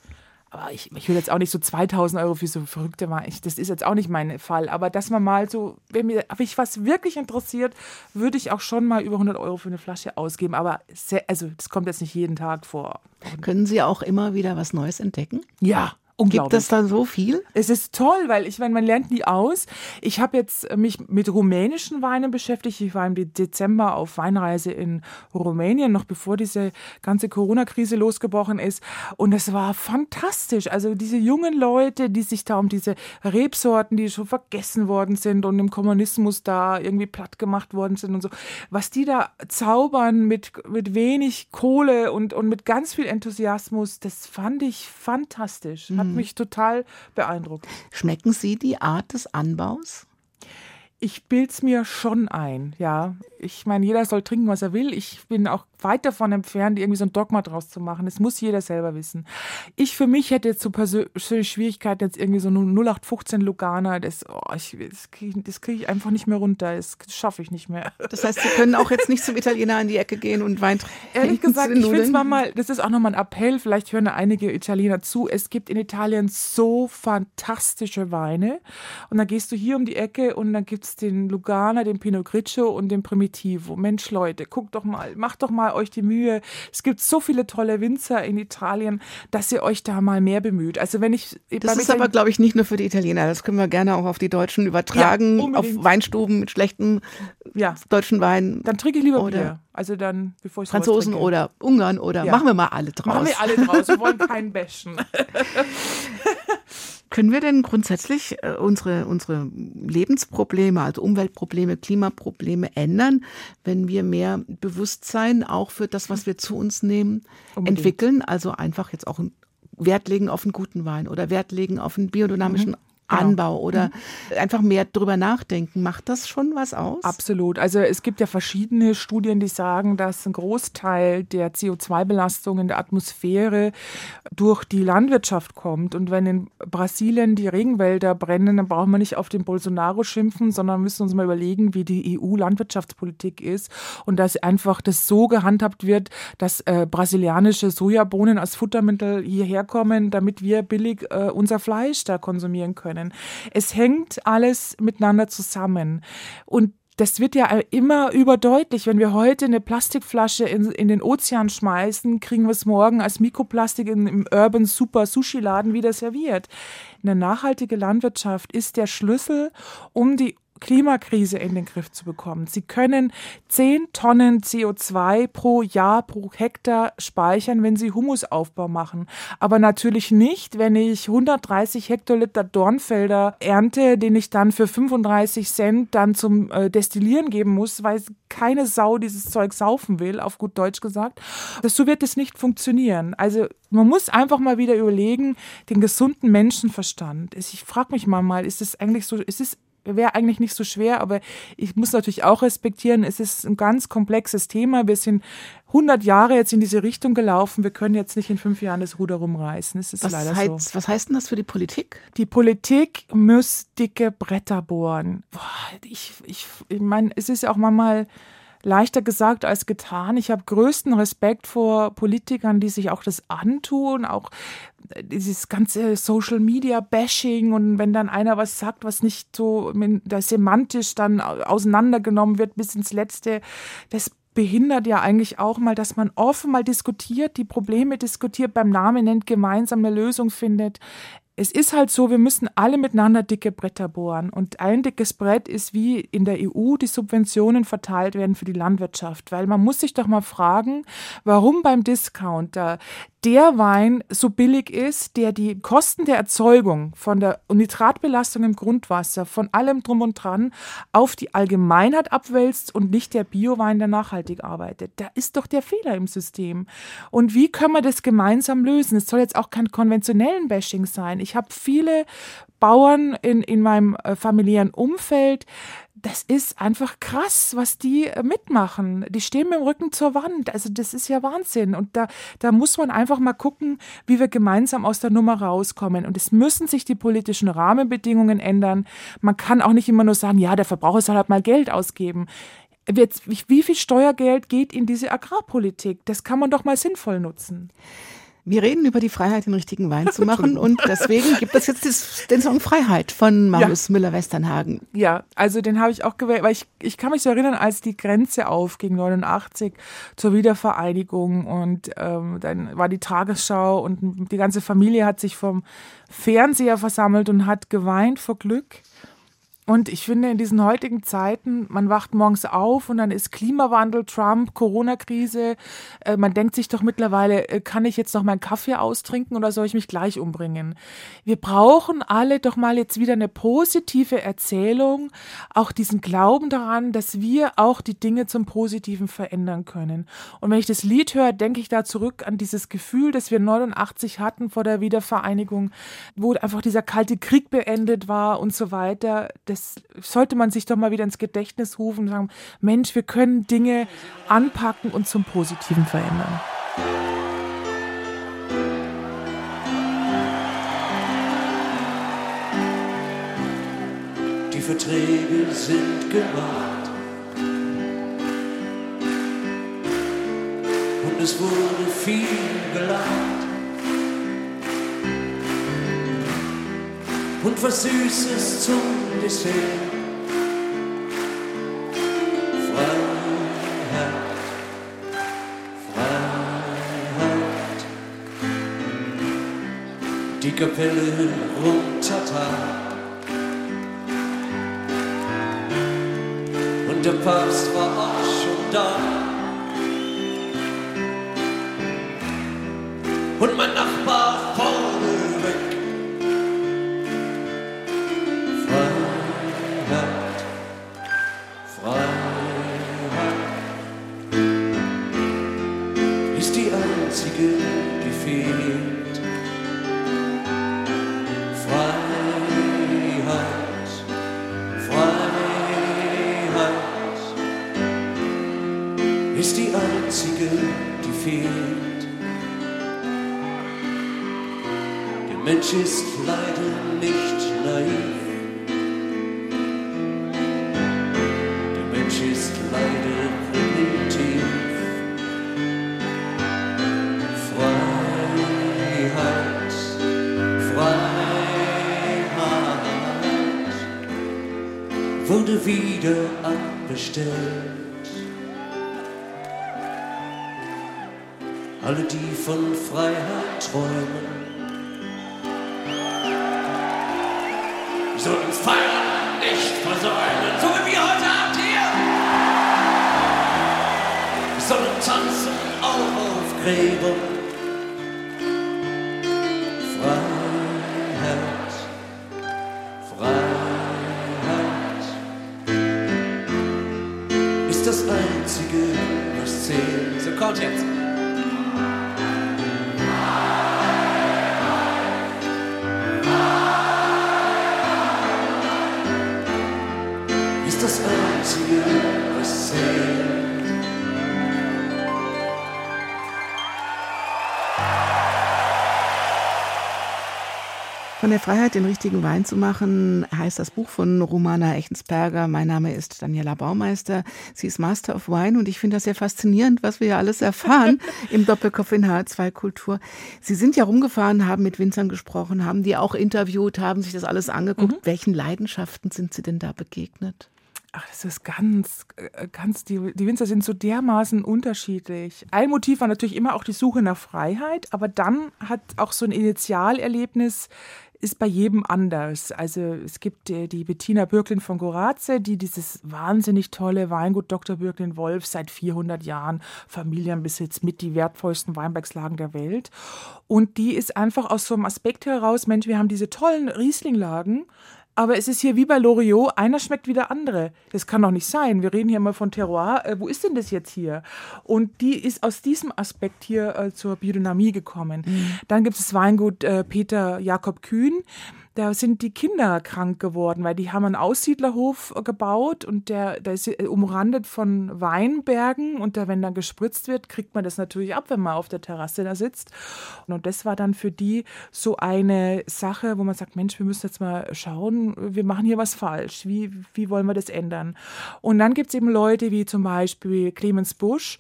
Speaker 3: aber ich, ich will jetzt auch nicht so 2000 Euro für so verrückte Wein. Das ist jetzt auch nicht mein Fall. Aber dass man mal so, wenn mir mich was wirklich interessiert, würde ich auch schon mal über 100 Euro für eine Flasche ausgeben. Aber sehr, also das kommt jetzt nicht jeden Tag vor.
Speaker 2: Können Sie auch immer wieder was Neues entdecken?
Speaker 3: Ja,
Speaker 2: Gibt es da so viel?
Speaker 3: Es ist toll, weil ich meine, man lernt nie aus. Ich habe jetzt mich mit rumänischen Weinen beschäftigt. Ich war im Dezember auf Weinreise in Rumänien, noch bevor diese ganze Corona-Krise losgebrochen ist. Und es war fantastisch. Also diese jungen Leute, die sich da um diese Rebsorten, die schon vergessen worden sind und im Kommunismus da irgendwie platt gemacht worden sind und so, was die da zaubern mit, mit wenig Kohle und, und mit ganz viel Enthusiasmus, das fand ich fantastisch. Hat mhm. mich total beeindruckt.
Speaker 2: Schmecken Sie die Art des Anbaus?
Speaker 3: Ich bild's mir schon ein, ja. Ich meine, jeder soll trinken, was er will. Ich bin auch weit davon entfernt, irgendwie so ein Dogma draus zu machen. Das muss jeder selber wissen. Ich für mich hätte jetzt so persönliche Schwierigkeiten, jetzt irgendwie so 0815 Lugana, das, oh, ich, das kriege krieg ich einfach nicht mehr runter. Das schaffe ich nicht mehr.
Speaker 2: Das heißt, Sie können auch jetzt nicht zum Italiener in die Ecke gehen und Wein trinken.
Speaker 3: Ehrlich gesagt, ich finde es mal, das ist auch nochmal ein Appell, vielleicht hören einige Italiener zu. Es gibt in Italien so fantastische Weine. Und dann gehst du hier um die Ecke und dann gibt den Lugana, den Pinot Grigio und den Primitivo. Mensch, Leute, guckt doch mal, macht doch mal euch die Mühe. Es gibt so viele tolle Winzer in Italien, dass ihr euch da mal mehr bemüht. Also wenn ich
Speaker 2: das ist aber glaube ich nicht nur für die Italiener. Das können wir gerne auch auf die Deutschen übertragen, ja, auf Weinstuben mit schlechten ja. deutschen Wein.
Speaker 3: Dann trinke ich lieber oder Bier. Also dann, bevor ich
Speaker 2: Franzosen oder Ungarn oder ja. machen wir mal alle draus.
Speaker 3: Machen wir alle draus. Wir wollen keinen bashen.
Speaker 2: Können wir denn grundsätzlich äh, unsere, unsere Lebensprobleme, also Umweltprobleme, Klimaprobleme ändern, wenn wir mehr Bewusstsein auch für das, was wir zu uns nehmen, Unbedingt. entwickeln? Also einfach jetzt auch Wert legen auf einen guten Wein oder Wert legen auf einen biodynamischen mhm. Genau. Anbau oder mhm. einfach mehr drüber nachdenken. Macht das schon was aus?
Speaker 3: Absolut. Also es gibt ja verschiedene Studien, die sagen, dass ein Großteil der CO2-Belastung in der Atmosphäre durch die Landwirtschaft kommt. Und wenn in Brasilien die Regenwälder brennen, dann brauchen wir nicht auf den Bolsonaro schimpfen, sondern müssen uns mal überlegen, wie die EU-Landwirtschaftspolitik ist und dass einfach das so gehandhabt wird, dass äh, brasilianische Sojabohnen als Futtermittel hierher kommen, damit wir billig äh, unser Fleisch da konsumieren können können. Es hängt alles miteinander zusammen. Und das wird ja immer überdeutlich. Wenn wir heute eine Plastikflasche in, in den Ozean schmeißen, kriegen wir es morgen als Mikroplastik in, im Urban Super Sushi Laden wieder serviert. Eine nachhaltige Landwirtschaft ist der Schlüssel, um die Klimakrise in den Griff zu bekommen. Sie können 10 Tonnen CO2 pro Jahr, pro Hektar speichern, wenn Sie Humusaufbau machen. Aber natürlich nicht, wenn ich 130 Hektoliter Dornfelder ernte, den ich dann für 35 Cent dann zum äh, Destillieren geben muss, weil keine Sau dieses Zeug saufen will, auf gut Deutsch gesagt. So wird es nicht funktionieren. Also man muss einfach mal wieder überlegen, den gesunden Menschenverstand. Ich frage mich mal, ist es eigentlich so, ist es wäre eigentlich nicht so schwer, aber ich muss natürlich auch respektieren, es ist ein ganz komplexes Thema. Wir sind 100 Jahre jetzt in diese Richtung gelaufen. Wir können jetzt nicht in fünf Jahren das Ruder rumreißen. Es ist
Speaker 2: was
Speaker 3: leider
Speaker 2: heißt,
Speaker 3: so.
Speaker 2: Was heißt denn das für die Politik?
Speaker 3: Die Politik muss dicke Bretter bohren. Boah, ich, ich, ich meine, es ist ja auch manchmal leichter gesagt als getan. Ich habe größten Respekt vor Politikern, die sich auch das antun, auch dieses ganze Social Media Bashing und wenn dann einer was sagt, was nicht so semantisch dann auseinandergenommen wird bis ins Letzte, das behindert ja eigentlich auch mal, dass man offen mal diskutiert, die Probleme diskutiert, beim Namen nennt, gemeinsam eine Lösung findet es ist halt so, wir müssen alle miteinander dicke Bretter bohren. Und ein dickes Brett ist, wie in der EU die Subventionen verteilt werden für die Landwirtschaft. Weil man muss sich doch mal fragen, warum beim Discounter der Wein so billig ist, der die Kosten der Erzeugung von der Nitratbelastung im Grundwasser, von allem drum und dran auf die Allgemeinheit abwälzt und nicht der Biowein, der nachhaltig arbeitet. Da ist doch der Fehler im System. Und wie können wir das gemeinsam lösen? Es soll jetzt auch kein konventionellen Bashing sein. Ich habe viele Bauern in, in meinem äh, familiären Umfeld, das ist einfach krass, was die äh, mitmachen. Die stehen mit dem Rücken zur Wand. Also das ist ja Wahnsinn. Und da, da muss man einfach mal gucken, wie wir gemeinsam aus der Nummer rauskommen. Und es müssen sich die politischen Rahmenbedingungen ändern. Man kann auch nicht immer nur sagen, ja, der Verbraucher soll halt mal Geld ausgeben. Wie viel Steuergeld geht in diese Agrarpolitik? Das kann man doch mal sinnvoll nutzen.
Speaker 2: Wir reden über die Freiheit, den richtigen Wein zu machen und deswegen gibt es jetzt den Song Freiheit von Marius ja. Müller-Westernhagen.
Speaker 3: Ja, also den habe ich auch gewählt, weil ich, ich kann mich so erinnern, als die Grenze aufging, 89, zur Wiedervereinigung und ähm, dann war die Tagesschau und die ganze Familie hat sich vom Fernseher versammelt und hat geweint vor Glück. Und ich finde, in diesen heutigen Zeiten, man wacht morgens auf und dann ist Klimawandel, Trump, Corona-Krise. Äh, man denkt sich doch mittlerweile, äh, kann ich jetzt noch meinen Kaffee austrinken oder soll ich mich gleich umbringen? Wir brauchen alle doch mal jetzt wieder eine positive Erzählung, auch diesen Glauben daran, dass wir auch die Dinge zum Positiven verändern können. Und wenn ich das Lied höre, denke ich da zurück an dieses Gefühl, das wir 89 hatten vor der Wiedervereinigung, wo einfach dieser kalte Krieg beendet war und so weiter das sollte man sich doch mal wieder ins Gedächtnis rufen und sagen, Mensch, wir können Dinge anpacken und zum Positiven verändern.
Speaker 5: Die Verträge sind gemacht und es wurde viel gelacht. und was Süßes zum Freiheit, die Kapelle runtertat. Und der Papst war auch schon da. Und mein Nachbar abbestellt. Alle, die von Freiheit träumen, sollen Feiern nicht versäumen, so wie wir heute Abend hier. Sollen tanzen auch auf Gräbern.
Speaker 2: Von der Freiheit, den richtigen Wein zu machen, heißt das Buch von Romana Echensperger. Mein Name ist Daniela Baumeister. Sie ist Master of Wine und ich finde das sehr faszinierend, was wir ja alles erfahren im Doppelkopf in H2 Kultur. Sie sind ja rumgefahren, haben mit Winzern gesprochen, haben die auch interviewt, haben sich das alles angeguckt. Mhm. Welchen Leidenschaften sind Sie denn da begegnet?
Speaker 3: Ach, das ist ganz, äh, ganz, die, die Winzer sind so dermaßen unterschiedlich. Ein Motiv war natürlich immer auch die Suche nach Freiheit, aber dann hat auch so ein Initialerlebnis ist bei jedem anders. Also es gibt äh, die Bettina Bürklin von Goraze, die dieses wahnsinnig tolle Weingut Dr. Bürklin Wolf seit 400 Jahren Familienbesitz mit die wertvollsten Weinbergslagen der Welt. Und die ist einfach aus so einem Aspekt heraus, Mensch, wir haben diese tollen Rieslinglagen, aber es ist hier wie bei Loriot, einer schmeckt wie der andere. Das kann doch nicht sein. Wir reden hier mal von Terroir. Äh, wo ist denn das jetzt hier? Und die ist aus diesem Aspekt hier äh, zur Biodynamie gekommen. Mhm. Dann gibt es das Weingut äh, Peter Jakob Kühn da sind die Kinder krank geworden, weil die haben einen Aussiedlerhof gebaut und der, der ist umrandet von Weinbergen und da, wenn da gespritzt wird, kriegt man das natürlich ab, wenn man auf der Terrasse da sitzt. Und das war dann für die so eine Sache, wo man sagt, Mensch, wir müssen jetzt mal schauen, wir machen hier was falsch. Wie, wie wollen wir das ändern? Und dann gibt es eben Leute wie zum Beispiel Clemens Busch,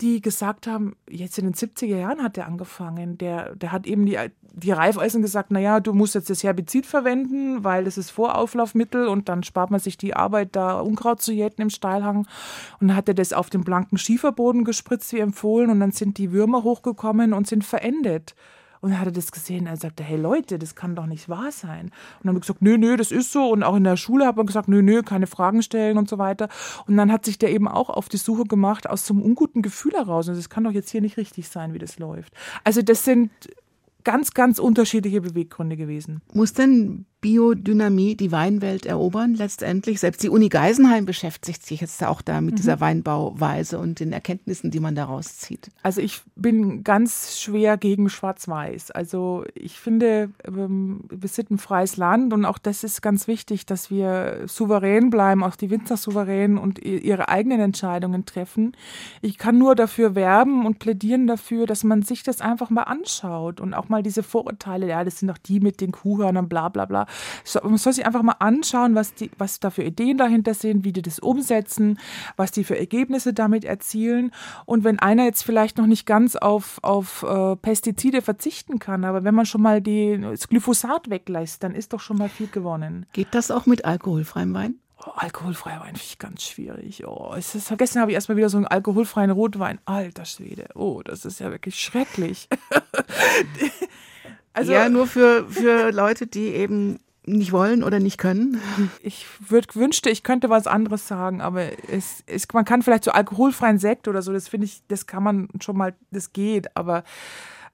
Speaker 3: die gesagt haben, jetzt in den 70er Jahren hat er angefangen. Der, der hat eben die, die Reifeisen gesagt, naja, du musst jetzt das Herbizid verwenden, weil das ist Vorauflaufmittel und dann spart man sich die Arbeit, da Unkraut zu jäten im Steilhang. Und dann hat er das auf den blanken Schieferboden gespritzt, wie empfohlen, und dann sind die Würmer hochgekommen und sind verendet. Und dann hat er das gesehen, er sagte, hey Leute, das kann doch nicht wahr sein. Und dann haben wir gesagt, nö, nö, das ist so. Und auch in der Schule hat man gesagt, nö, nö, keine Fragen stellen und so weiter. Und dann hat sich der eben auch auf die Suche gemacht aus so einem unguten Gefühl heraus. Und das kann doch jetzt hier nicht richtig sein, wie das läuft. Also das sind ganz, ganz unterschiedliche Beweggründe gewesen.
Speaker 2: Muss denn Biodynamie die Weinwelt erobern letztendlich. Selbst die Uni Geisenheim beschäftigt sich jetzt auch da mit mhm. dieser Weinbauweise und den Erkenntnissen, die man daraus zieht.
Speaker 3: Also ich bin ganz schwer gegen Schwarz-Weiß. Also ich finde, ähm, wir sind ein freies Land und auch das ist ganz wichtig, dass wir souverän bleiben, auch die Winzer souverän und ihre eigenen Entscheidungen treffen. Ich kann nur dafür werben und plädieren dafür, dass man sich das einfach mal anschaut und auch mal diese Vorurteile, ja, das sind doch die mit den Kuhhörnern, bla bla bla, man soll sich einfach mal anschauen, was, die, was da für Ideen dahinter sind, wie die das umsetzen, was die für Ergebnisse damit erzielen. Und wenn einer jetzt vielleicht noch nicht ganz auf, auf äh, Pestizide verzichten kann, aber wenn man schon mal die, das Glyphosat weglässt, dann ist doch schon mal viel gewonnen.
Speaker 2: Geht das auch mit alkoholfreiem Wein?
Speaker 3: Oh, alkoholfreier Wein finde ich ganz schwierig. Oh, es ist, gestern habe ich erstmal wieder so einen alkoholfreien Rotwein. Alter Schwede. Oh, das ist ja wirklich schrecklich.
Speaker 2: also, ja, nur für, für Leute, die eben nicht wollen oder nicht können?
Speaker 3: Ich würd, wünschte, ich könnte was anderes sagen, aber es, es, man kann vielleicht so alkoholfreien Sekt oder so, das finde ich, das kann man schon mal, das geht, aber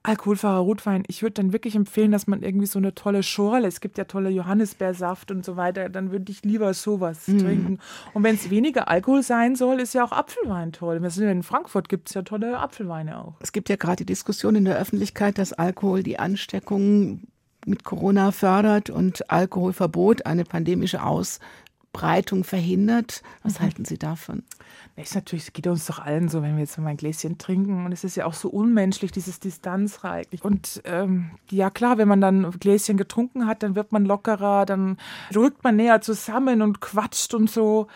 Speaker 3: alkoholfreier Rotwein, ich würde dann wirklich empfehlen, dass man irgendwie so eine tolle Schorle, es gibt ja tolle Johannisbeersaft und so weiter, dann würde ich lieber sowas mm. trinken. Und wenn es weniger Alkohol sein soll, ist ja auch Apfelwein toll. In Frankfurt gibt es ja tolle Apfelweine auch.
Speaker 2: Es gibt ja gerade die Diskussion in der Öffentlichkeit, dass Alkohol die Ansteckung mit Corona fördert und Alkoholverbot eine pandemische Ausbreitung verhindert. Was mhm. halten Sie davon?
Speaker 3: Das ist natürlich, es geht uns doch allen so, wenn wir jetzt mal ein Gläschen trinken. Und es ist ja auch so unmenschlich, dieses Distanzreich. Und ähm, ja klar, wenn man dann ein Gläschen getrunken hat, dann wird man lockerer, dann rückt man näher zusammen und quatscht und so.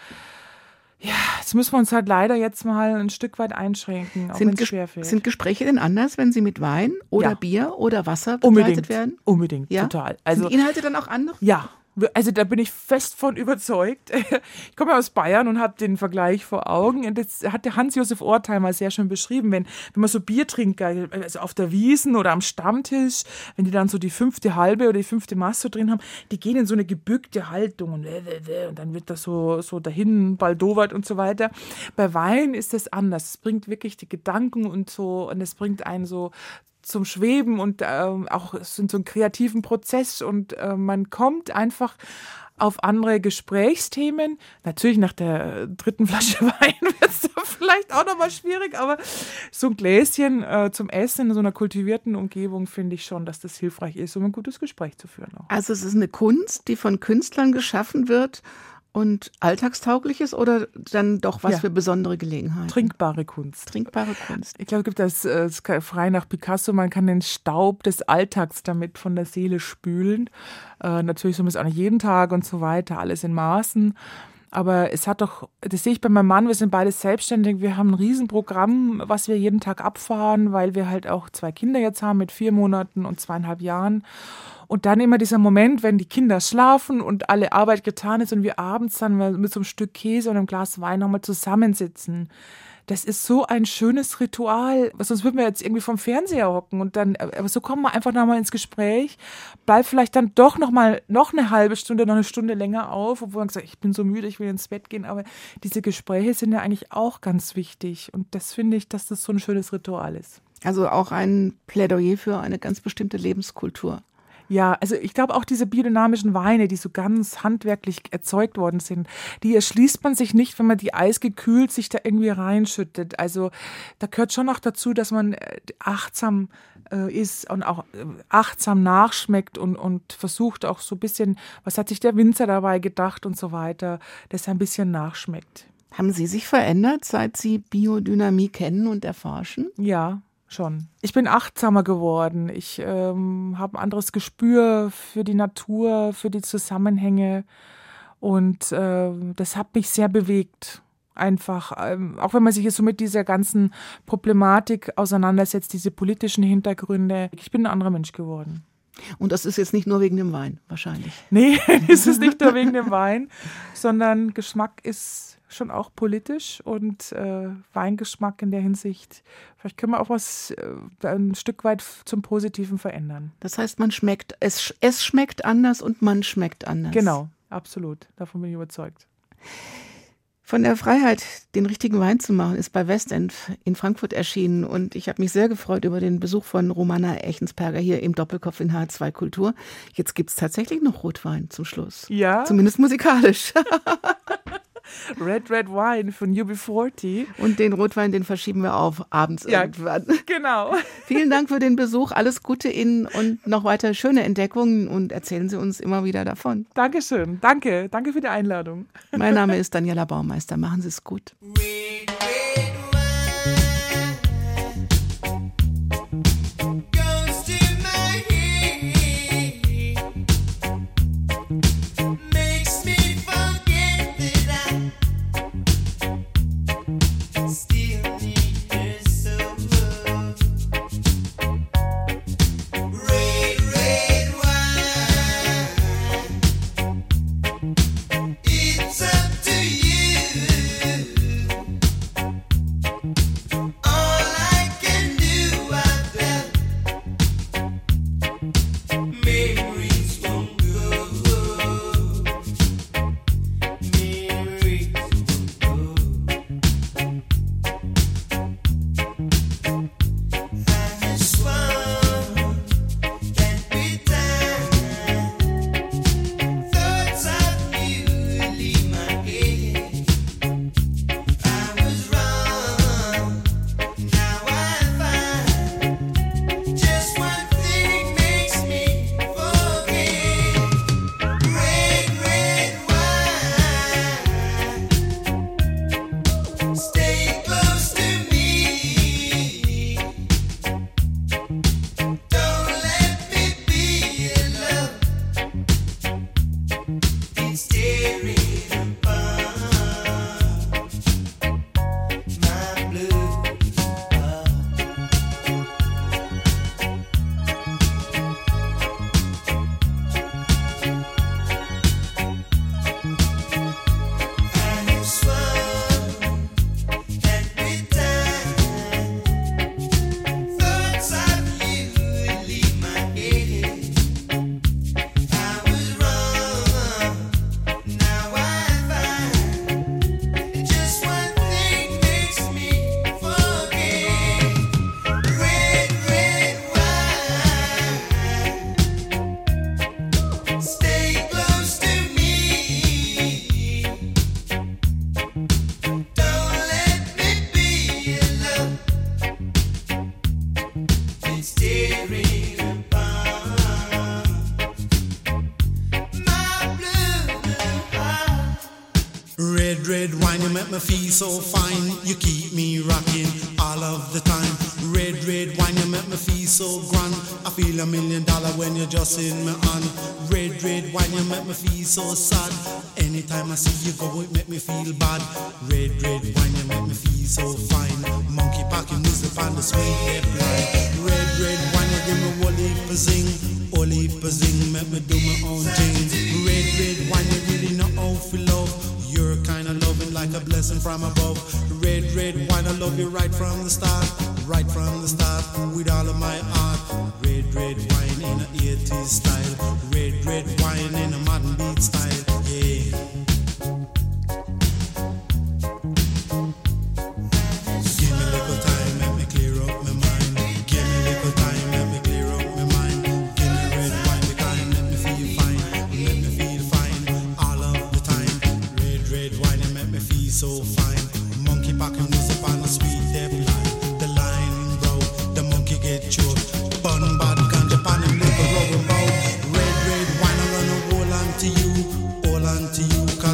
Speaker 3: Ja, jetzt müssen wir uns halt leider jetzt mal ein Stück weit einschränken, auch wenn es schwerfällt.
Speaker 2: Sind Gespräche denn anders, wenn sie mit Wein oder ja. Bier oder Wasser begleitet
Speaker 3: Unbedingt.
Speaker 2: werden?
Speaker 3: Unbedingt, ja? total.
Speaker 2: Also, sind die Inhalte dann auch andere?
Speaker 3: Ja, also da bin ich fest von überzeugt. Ich komme aus Bayern und habe den Vergleich vor Augen. Und das hat der Hans-Josef Ortheimer sehr schön beschrieben. Wenn, wenn man so Bier trinkt, also auf der Wiesen oder am Stammtisch, wenn die dann so die fünfte halbe oder die fünfte Masse drin haben, die gehen in so eine gebückte Haltung und, und dann wird das so, so dahin baldowert und so weiter. Bei Wein ist das anders. Es bringt wirklich die Gedanken und so, und es bringt einen so zum Schweben und äh, auch in so einen kreativen Prozess und äh, man kommt einfach auf andere Gesprächsthemen. Natürlich nach der dritten Flasche Wein wird es vielleicht auch nochmal schwierig, aber so ein Gläschen äh, zum Essen in so einer kultivierten Umgebung finde ich schon, dass das hilfreich ist, um ein gutes Gespräch zu führen. Auch.
Speaker 2: Also es ist eine Kunst, die von Künstlern geschaffen wird und alltagstaugliches oder dann doch was ja. für besondere Gelegenheiten?
Speaker 3: Trinkbare Kunst.
Speaker 2: Trinkbare Kunst.
Speaker 3: Ich glaube, es gibt das, äh, das frei nach Picasso, man kann den Staub des Alltags damit von der Seele spülen. Äh, natürlich so muss auch nicht jeden Tag und so weiter, alles in Maßen. Aber es hat doch, das sehe ich bei meinem Mann, wir sind beide selbstständig, wir haben ein Riesenprogramm, was wir jeden Tag abfahren, weil wir halt auch zwei Kinder jetzt haben mit vier Monaten und zweieinhalb Jahren. Und dann immer dieser Moment, wenn die Kinder schlafen und alle Arbeit getan ist und wir abends dann mit so einem Stück Käse und einem Glas Wein nochmal zusammensitzen. Das ist so ein schönes Ritual. Sonst würden wir jetzt irgendwie vom Fernseher hocken und dann, aber so kommen wir einfach nochmal ins Gespräch, bleibt vielleicht dann doch nochmal noch eine halbe Stunde, noch eine Stunde länger auf, obwohl man sagt, ich bin so müde, ich will ins Bett gehen. Aber diese Gespräche sind ja eigentlich auch ganz wichtig. Und das finde ich, dass das so ein schönes Ritual ist.
Speaker 2: Also auch ein Plädoyer für eine ganz bestimmte Lebenskultur.
Speaker 3: Ja, also ich glaube auch diese biodynamischen Weine, die so ganz handwerklich erzeugt worden sind, die erschließt man sich nicht, wenn man die eisgekühlt sich da irgendwie reinschüttet. Also da gehört schon noch dazu, dass man äh, achtsam äh, ist und auch äh, achtsam nachschmeckt und, und versucht auch so ein bisschen, was hat sich der Winzer dabei gedacht und so weiter, dass er ein bisschen nachschmeckt.
Speaker 2: Haben Sie sich verändert, seit Sie Biodynamie kennen und erforschen?
Speaker 3: Ja, schon. Ich bin achtsamer geworden. Ich ähm, habe ein anderes Gespür für die Natur, für die Zusammenhänge. Und äh, das hat mich sehr bewegt. Einfach, ähm, auch wenn man sich jetzt so mit dieser ganzen Problematik auseinandersetzt, diese politischen Hintergründe. Ich bin ein anderer Mensch geworden.
Speaker 2: Und das ist jetzt nicht nur wegen dem Wein, wahrscheinlich.
Speaker 3: Nee, es ist nicht nur wegen dem Wein, sondern Geschmack ist schon auch politisch und äh, Weingeschmack in der Hinsicht. Vielleicht können wir auch was äh, ein Stück weit zum Positiven verändern.
Speaker 2: Das heißt, man schmeckt, es, es schmeckt anders und man schmeckt anders.
Speaker 3: Genau, absolut. Davon bin ich überzeugt.
Speaker 6: Von der Freiheit, den richtigen Wein zu machen, ist bei Westend in Frankfurt erschienen und ich habe mich sehr gefreut über den Besuch von Romana Echensperger hier im Doppelkopf in H2 Kultur. Jetzt gibt es tatsächlich noch Rotwein zum Schluss.
Speaker 3: Ja.
Speaker 6: Zumindest musikalisch.
Speaker 3: Red Red Wine von UB40.
Speaker 6: Und den Rotwein, den verschieben wir auf abends
Speaker 3: ja,
Speaker 6: irgendwann.
Speaker 3: Genau.
Speaker 6: Vielen Dank für den Besuch. Alles Gute Ihnen und noch weiter schöne Entdeckungen und erzählen Sie uns immer wieder davon.
Speaker 3: Dankeschön. Danke. Danke für die Einladung.
Speaker 6: Mein Name ist Daniela Baumeister. Machen Sie es gut.
Speaker 7: so sad. Anytime I see you go, it make me feel bad.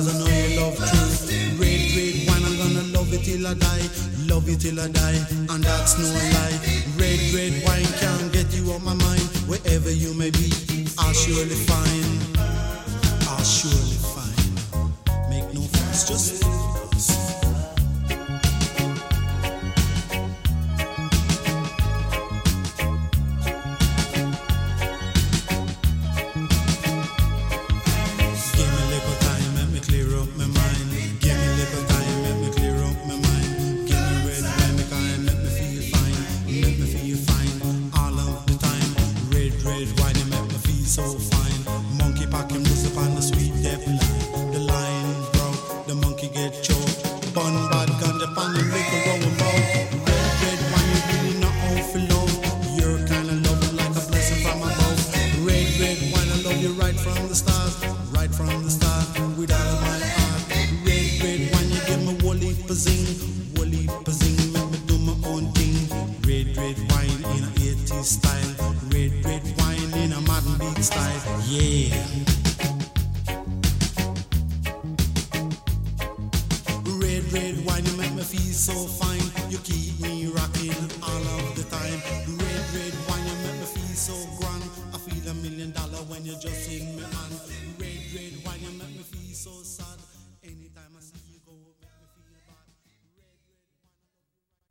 Speaker 7: Cause I know you love truth. Red, red wine, I'm gonna love it till I die. Love it till I die, and that's no lie. Red, red wine can't get you off my mind. Wherever you may be, I'll surely find. I'll surely find. Make no fuss, just.